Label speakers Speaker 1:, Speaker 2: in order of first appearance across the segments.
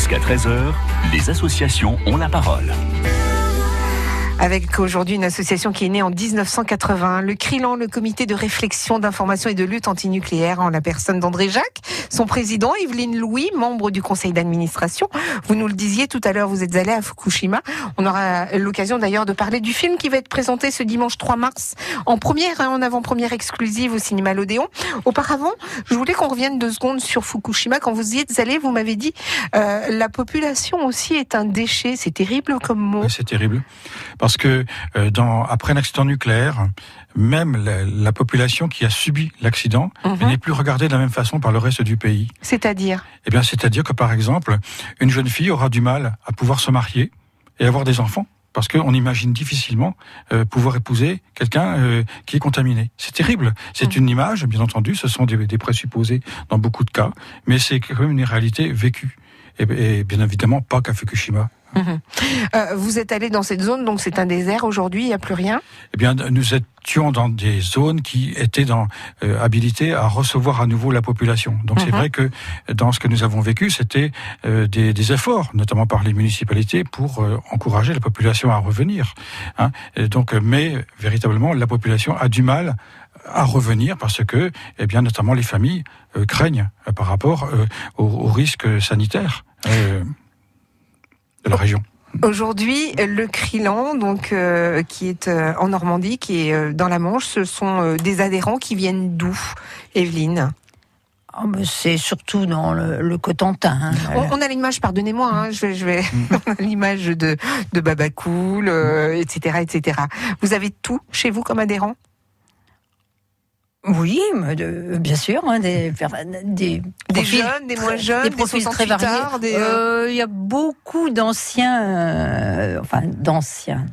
Speaker 1: Jusqu'à 13h, les associations ont la parole
Speaker 2: avec aujourd'hui une association qui est née en 1980, le CRILAN, le comité de réflexion, d'information et de lutte antinucléaire, en la personne d'André Jacques, son président, Evelyne Louis, membre du conseil d'administration. Vous nous le disiez tout à l'heure, vous êtes allé à Fukushima. On aura l'occasion d'ailleurs de parler du film qui va être présenté ce dimanche 3 mars en première, hein, en avant-première exclusive au cinéma L'Odéon. Auparavant, je voulais qu'on revienne deux secondes sur Fukushima. Quand vous y êtes allé, vous m'avez dit, euh, la population aussi est un déchet. C'est terrible comme mot.
Speaker 3: c'est terrible que euh, dans, après un accident nucléaire, même la, population qui a subi l'accident mhm. n'est plus regardée de la même façon par le reste du pays.
Speaker 2: C'est-à-dire?
Speaker 3: Eh bien, c'est-à-dire que par exemple, une jeune fille aura du mal à pouvoir se marier et avoir des enfants parce qu'on imagine difficilement euh, pouvoir épouser quelqu'un euh, qui est contaminé. C'est terrible. C'est mhm. une image, bien entendu, ce sont des, des, présupposés dans beaucoup de cas, mais c'est quand même une réalité vécue. et bien évidemment pas qu'à Fukushima.
Speaker 2: Mhm. Euh, vous êtes allé dans cette zone, donc c'est un désert aujourd'hui, il n'y a plus rien?
Speaker 3: Eh bien, nous étions dans des zones qui étaient dans, euh, habilitées à recevoir à nouveau la population. Donc c'est mhm. vrai que dans ce que nous avons vécu, c'était euh, des, des, efforts, notamment par les municipalités, pour encourager la population à revenir. Hein. donc, mais véritablement, la population a du mal à revenir parce que, eh bien, notamment les familles craignent par rapport aux, aux, risques sanitaires de la région.
Speaker 2: Aujourd'hui, le Crilan, donc euh, qui est euh, en Normandie, qui est euh, dans la Manche, ce sont des adhérents qui viennent d'où, Evelyne?
Speaker 4: Oh, c'est surtout dans le, Cotentin. Hein.
Speaker 2: On, a l'image, pardonnez-moi, hein, je vais, je vais l'image de, de Babacool, etc., etc. Vous avez tout chez vous comme adhérents
Speaker 4: oui, bien sûr, hein, des,
Speaker 2: des, des jeunes, des moins jeunes, des profils très variés.
Speaker 4: Euh, il y a beaucoup d'anciens, euh, enfin d'anciens,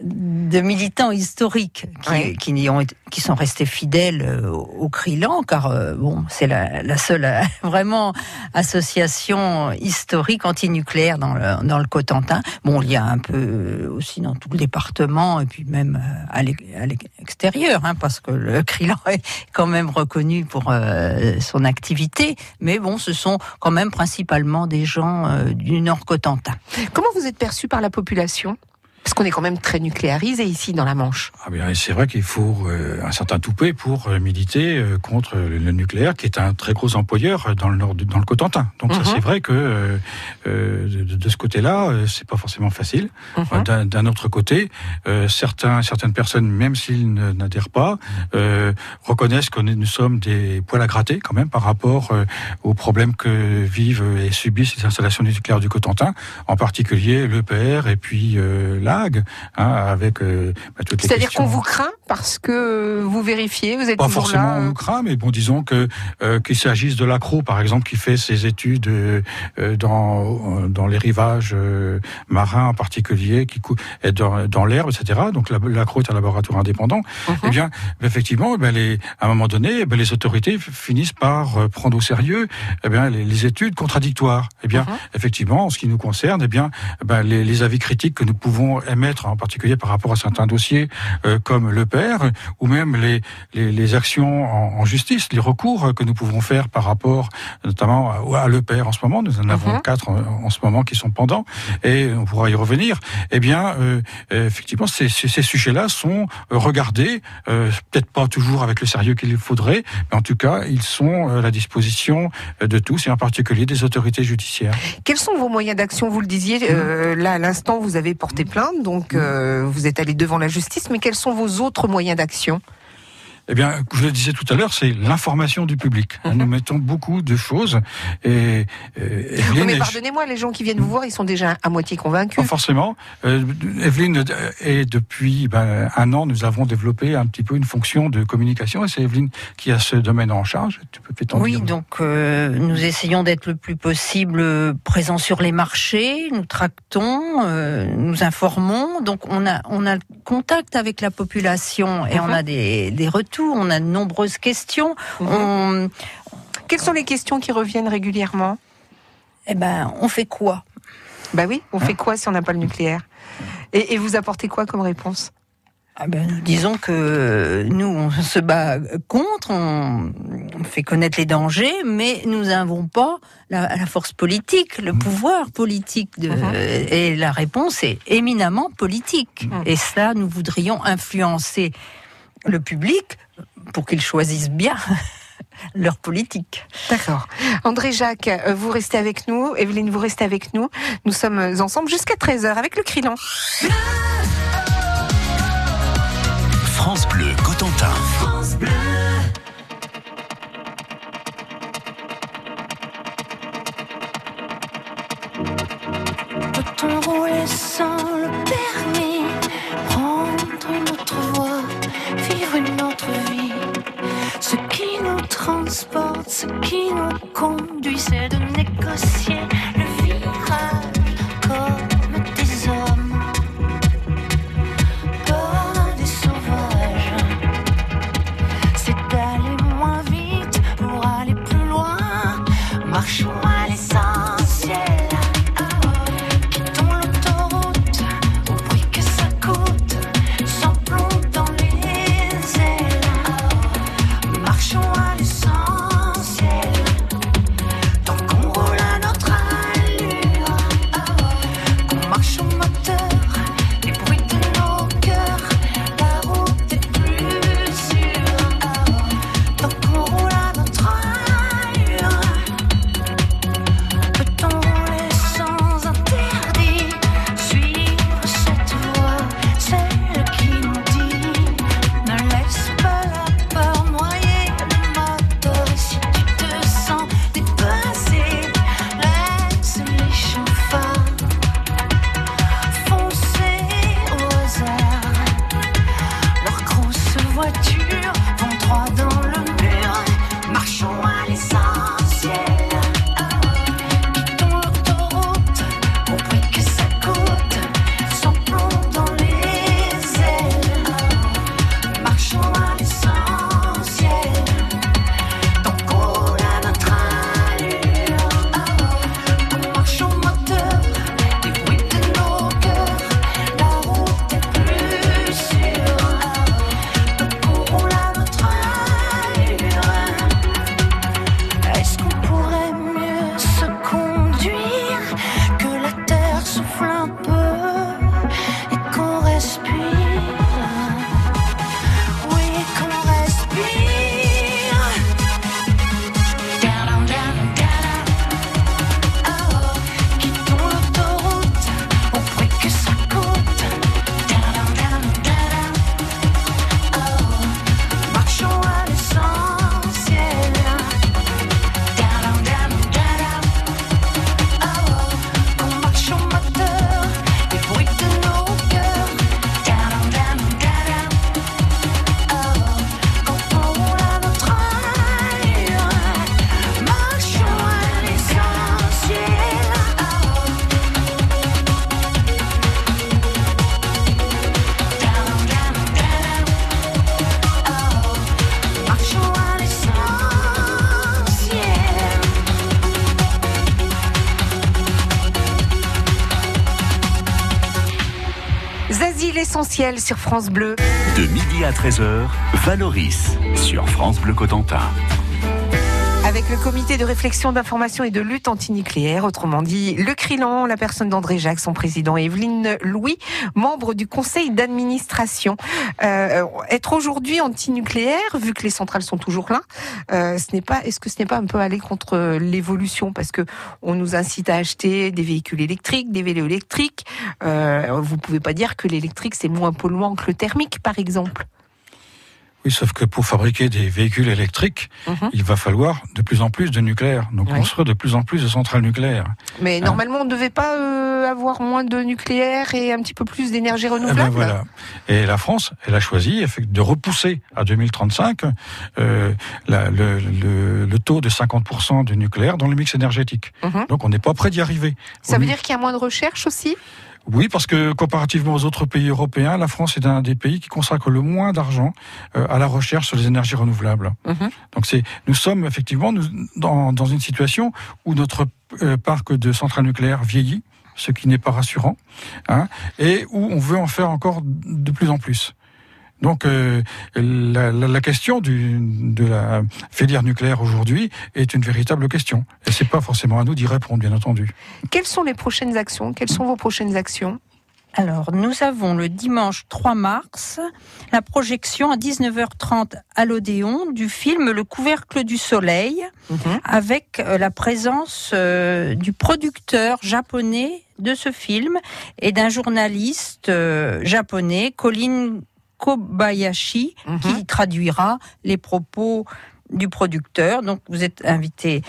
Speaker 4: de militants historiques qui, qui, ont, qui sont restés fidèles euh, au Crilan, car bon, c'est la, la, seule vraiment association historique antinucléaire dans le, dans le Cotentin. Bon, il y a un peu aussi dans tout le département et puis même à l'extérieur, hein, parce que le Crilan est quand même reconnu pour euh, son activité, mais bon, ce sont quand même principalement des gens euh, du Nord Cotentin.
Speaker 2: Comment vous êtes perçu par la population? Parce qu'on est quand même très nucléarisé ici dans la Manche.
Speaker 3: Ah bien, c'est vrai qu'il faut euh, un certain toupet pour euh, militer euh, contre le nucléaire, qui est un très gros employeur dans le nord, dans le Cotentin. Donc ça, mhm. c'est vrai que de, ce côté-là, c'est pas forcément facile. Mhm. D'un autre côté, certains, certaines personnes, même s'ils n'adhèrent pas, reconnaissent que nous sommes des poils à gratter quand même par rapport aux problèmes que vivent et subissent les installations nucléaires du Cotentin, en particulier l'EPR et puis là Hein, avec euh,
Speaker 2: bah, toutes les C'est-à-dire qu'on vous craint parce que vous vérifiez, vous êtes
Speaker 3: pas forcément nous craint, mais bon, disons que euh, qu'il s'agisse de l'accro, par exemple, qui fait ses études euh, dans dans les rivages marins en particulier, qui est dans, dans l'herbe, etc. Donc l'accro est un laboratoire indépendant. Mhm. Eh bien, effectivement, ben, les, à un moment donné, ben, les autorités finissent par prendre au sérieux eh bien les, les, études contradictoires. Eh bien, mhm. effectivement, en ce qui nous concerne, eh bien, ben, les, les avis critiques que nous pouvons émettre, en particulier par rapport à certains dossiers euh, comme le père, ou même les, les, les actions en, en, justice, les recours que nous pouvons faire par rapport notamment à, à le en ce moment. Nous en avons mhm. quatre en, ce moment qui sont pendants, et on pourra y revenir. Eh bien, euh, effectivement, ces, ces sujets-là sont regardés, euh, peut-être pas toujours avec le sérieux qu'il faudrait, mais en tout cas, ils sont à la disposition de tous, et en particulier des autorités judiciaires.
Speaker 2: Quels sont vos moyens d'action? Vous le disiez, euh, là à l'instant, vous avez porté plainte donc euh, vous êtes allé devant la justice, mais quels sont vos autres moyens d'action
Speaker 3: eh bien, je le disais tout à l'heure, c'est l'information du public. Nous mettons beaucoup de choses. Et,
Speaker 2: euh, mais pardonnez-moi, les gens qui viennent vous voir, ils sont déjà à moitié convaincus.
Speaker 3: Pas forcément. Euh, Evelyne, et depuis ben, un an, nous avons développé un petit peu une fonction de communication. Et c'est Evelyne qui a ce domaine en charge.
Speaker 4: Tu peux peut-être Oui, donc euh, nous essayons d'être le plus possible présents sur les marchés. Nous tractons, euh, nous informons. Donc on a on a contact avec la population et on a des, des retours on a de nombreuses questions.
Speaker 2: Mhm. Quelles sont les questions qui reviennent régulièrement?
Speaker 4: Eh ben, on fait quoi?
Speaker 2: Bah oui, on fait quoi si on n'a pas le nucléaire? Et, vous apportez quoi comme réponse?
Speaker 5: Ah ben, disons que nous, on se bat contre, on, fait connaître les dangers, mais nous n'avons pas la, force politique, le mmh. pouvoir politique. De, mmh. Et la réponse est éminemment politique. Mmh. Et ça, nous voudrions influencer le public pour qu'ils choisissent bien. leur politique.
Speaker 2: D'accord. André Jacques, euh, vous restez avec nous. Evelyne, vous restez avec nous. Nous sommes ensemble jusqu'à 13h avec le Crilan.
Speaker 1: Cotentin. France Bleu.
Speaker 4: Peut-on rouler sans le permis, prendre une autre voie, vivre une autre vie? Ce qui nous transporte, ce qui nous conduit, c'est de négocier le virage.
Speaker 2: Sur France.
Speaker 1: De midi à 13h, Valoris sur France Bleu Cotentin
Speaker 2: avec le comité de réflexion d'information et de lutte antinucléaire, autrement dit le CRILAN, la personne d'André Jacques, son président, Evelyne Louis, membre du conseil d'administration. Euh, être aujourd'hui antinucléaire, vu que les centrales sont toujours là, euh, ce n'est pas, est-ce que ce n'est pas un peu aller contre l'évolution? Parce que on nous incite à acheter des véhicules électriques, des vélos électriques. Euh, vous pouvez pas dire que l'électrique c'est moins polluant que le thermique, par exemple.
Speaker 3: Oui, sauf que pour fabriquer des véhicules électriques, mhm. il va falloir de plus en plus de nucléaire. Donc on construire de plus en plus de centrales nucléaires.
Speaker 2: Mais hein normalement, on ne devait pas euh, avoir moins de nucléaire et un petit peu plus d'énergie renouvelable.
Speaker 3: Eh ben voilà. Et la France, elle a choisi de repousser à 2035 euh, la, le, le, le, taux de 50% de nucléaire dans le mix énergétique. Mhm. Donc on n'est pas prêt d'y arriver.
Speaker 2: Ça veut dire qu'il y a moins de recherche aussi?
Speaker 3: Oui, parce que comparativement aux autres pays européens, la France est un des pays qui consacre le moins d'argent euh, à la recherche sur les énergies renouvelables. Mhm. Donc c'est, nous sommes effectivement dans, dans, une situation où notre euh, parc de centrales nucléaires vieillit, ce qui n'est pas rassurant, hein, et où on veut en faire encore de plus en plus. Donc euh, la, la, la, question du, de la filière nucléaire aujourd'hui est une véritable question. Et c'est pas forcément à nous d'y répondre, bien entendu.
Speaker 2: Quelles sont les prochaines actions? Quelles sont vos prochaines actions?
Speaker 4: Alors, nous avons le dimanche 3 mars la projection à 19h30 à l'Odéon du film Le couvercle du soleil, mmh. avec euh, la présence euh, du producteur japonais de ce film et d'un journaliste euh, japonais, Colin Kobayashi, qui traduira les propos du producteur. Donc, vous êtes invité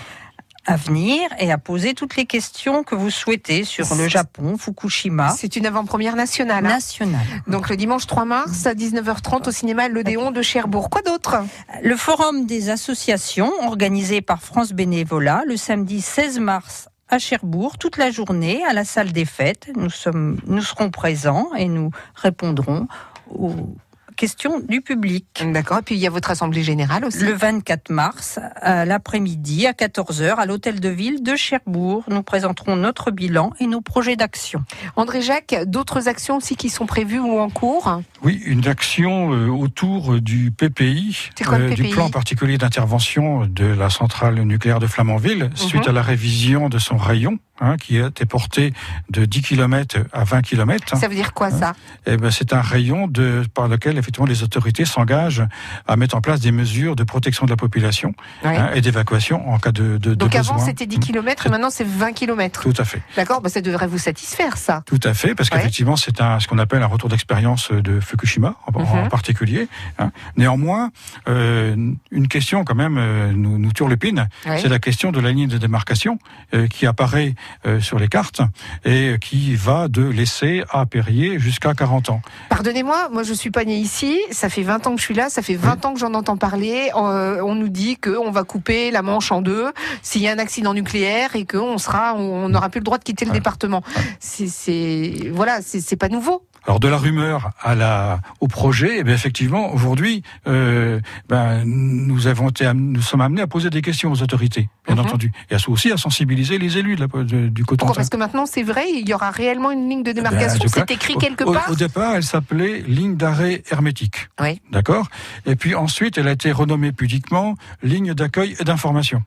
Speaker 4: à venir et à poser toutes les questions que vous souhaitez sur le Japon, Fukushima.
Speaker 2: C'est une avant-première nationale.
Speaker 4: Hein nationale.
Speaker 2: Donc le dimanche 3 mars à 19h30 au cinéma L'Odéon de Cherbourg. Quoi d'autre?
Speaker 4: Le forum des associations organisé par France Bénévolat le samedi 16 mars à Cherbourg toute la journée à la salle des fêtes. Nous sommes, nous serons présents et nous répondrons aux questions du public.
Speaker 2: D'accord. Et puis il y a votre assemblée générale aussi.
Speaker 4: Le 24 mars, à l'après-midi, à 14h, à l'hôtel de ville de Cherbourg. Nous présenterons notre bilan et nos projets d'action.
Speaker 2: André Jacques, d'autres actions aussi qui sont prévues ou en cours?
Speaker 3: Oui, une action euh, autour du PPI,
Speaker 2: quoi, le PPI
Speaker 3: du plan particulier d'intervention de la centrale nucléaire de Flamanville, suite à la révision de son rayon. Hein, qui été porté de 10 km à 20 km.
Speaker 2: Ça veut dire quoi ça?
Speaker 3: Eh ben, C'est un rayon de, par lequel effectivement les autorités s'engagent à mettre en place des mesures de protection de la population hein, et d'évacuation en cas de, de, de
Speaker 2: Donc avant c'était 10 km et maintenant c'est 20 km.
Speaker 3: Tout à fait.
Speaker 2: D'accord, bah, ça devrait vous satisfaire ça.
Speaker 3: Tout à fait, parce
Speaker 2: Ouais.
Speaker 3: qu'effectivement, c'est un, ce qu'on appelle un retour d'expérience de Fukushima en, en
Speaker 2: Mhm.
Speaker 3: particulier. hein. Néanmoins, euh, une question quand même euh, nous, nous turlupine,
Speaker 2: Ouais.
Speaker 3: c'est la question de la ligne de démarcation euh, qui apparaît euh, sur les cartes et qui va de l'essai à Perrier jusqu'à 40 ans.
Speaker 2: Pardonnez-moi, moi je suis pas née ici, ça fait 20 ans que je suis là, ça fait 20 ans que j'en entends parler. Euh, on nous dit qu'on va couper la Manche en deux s'il y a un accident nucléaire et qu'on sera, on n'aura plus le droit de quitter le département. C'est, c'est, voilà, c'est pas nouveau.
Speaker 3: Alors de la rumeur à la au projet, eh bien, effectivement, aujourd'hui, euh, ben, nous avons été, am- nous sommes amenés à poser des questions aux autorités, bien
Speaker 2: Mhm.
Speaker 3: entendu, et à, aussi à sensibiliser les élus de la- de- du Cotentin.
Speaker 2: Pourquoi Parce que maintenant c'est vrai, il y aura réellement une ligne de démarcation.
Speaker 3: Ben, tout cas,
Speaker 2: c'est écrit quelque
Speaker 3: au,
Speaker 2: part.
Speaker 3: Au départ, elle s'appelait ligne d'arrêt hermétique.
Speaker 2: Oui.
Speaker 3: D'accord? Et puis ensuite, elle a été renommée pudiquement ligne d'accueil et d'information.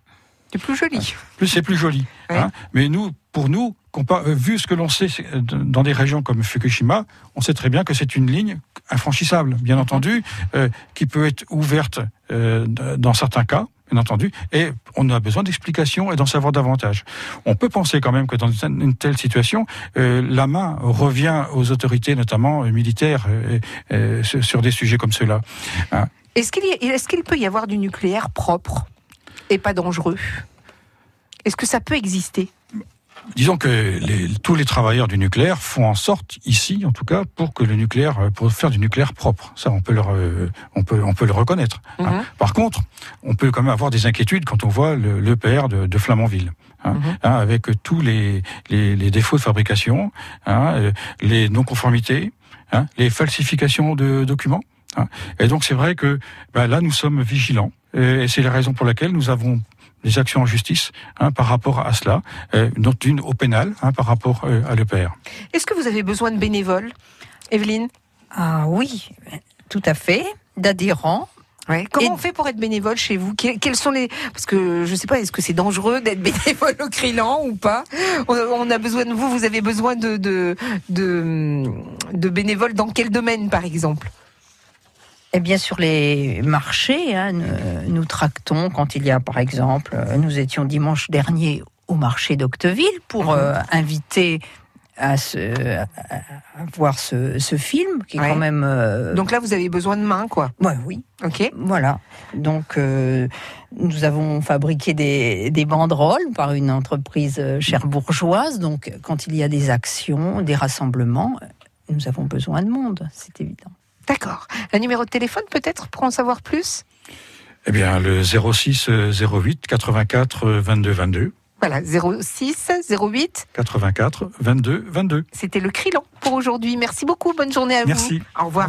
Speaker 2: C'est plus joli.
Speaker 3: Plus c'est plus joli.
Speaker 2: Oui.
Speaker 3: hein? Mais nous, pour nous, vu ce que l'on sait euh, dans des régions comme Fukushima, on sait très bien que c'est une ligne infranchissable, bien
Speaker 2: Mhm.
Speaker 3: entendu, euh, qui peut être ouverte euh, dans certains cas. Bien entendu, et on a besoin d'explications et d'en savoir davantage. On peut penser quand même que dans une telle situation, euh, la main revient aux autorités, notamment euh, militaires, euh, euh, sur des sujets comme ceux-là.
Speaker 2: Est-ce qu'il, y a- est-ce qu'il peut y avoir du nucléaire propre et pas dangereux? Est-ce que ça peut exister?
Speaker 3: Disons que les- tous les travailleurs du nucléaire font en sorte, ici en tout cas, pour que le nucléaire, euh, pour faire du nucléaire propre. Ça, on peut le, re- on peut, on peut le reconnaître. hein.
Speaker 2: Mhm.
Speaker 3: Par contre, on peut quand même avoir des inquiétudes quand on voit le- l'EPR de, de Flamanville. hein,
Speaker 2: Mhm.
Speaker 3: hein, avec tous les, les, les défauts de fabrication, euh, les non-conformités, les falsifications de documents. Et donc c'est vrai que ben, là nous sommes vigilants et c'est la raison pour laquelle nous avons des actions en justice hein, par rapport à cela, euh, dont une au pénal hein, par rapport euh, à l'EPR.
Speaker 2: Est-ce que vous avez besoin de bénévoles Evelyne?
Speaker 4: Ah oui, tout à fait, d'adhérents.
Speaker 2: Ouais. Comment
Speaker 4: Et-
Speaker 2: on fait pour être bénévole chez vous? Que- Quels sont les Parce que je sais pas, est-ce que c'est dangereux d'être bénévole au Crilan ou pas? On, on a besoin de vous. Vous avez besoin de de de, de bénévoles dans quel domaine, par exemple?
Speaker 4: Eh bien, sur les marchés, hein, nous, nous tractons quand il y a, par exemple, euh, nous étions dimanche dernier au marché d'Octeville pour
Speaker 2: Mhm.
Speaker 4: euh, inviter à, ce, à- à voir ce, ce film qui est
Speaker 2: Ouais.
Speaker 4: quand même. euh,
Speaker 2: Donc là, vous avez besoin de mains, quoi.
Speaker 4: ouais, oui,
Speaker 2: Ok.
Speaker 4: voilà. Donc, euh, nous avons fabriqué des, des banderoles par une entreprise euh, cherbourgeoise. Donc, quand il y a des actions, des rassemblements, nous avons besoin de monde, c'est évident.
Speaker 2: D'accord. Un numéro de téléphone, peut-être, pour en savoir plus?
Speaker 3: Eh bien, le 06 euh, 08 84 euh, 22 22.
Speaker 2: Voilà, 06 08.
Speaker 3: 84 22 22.
Speaker 2: C'était le Crilan pour aujourd'hui. Merci beaucoup. Bonne journée à
Speaker 3: Merci.
Speaker 2: vous. Au revoir.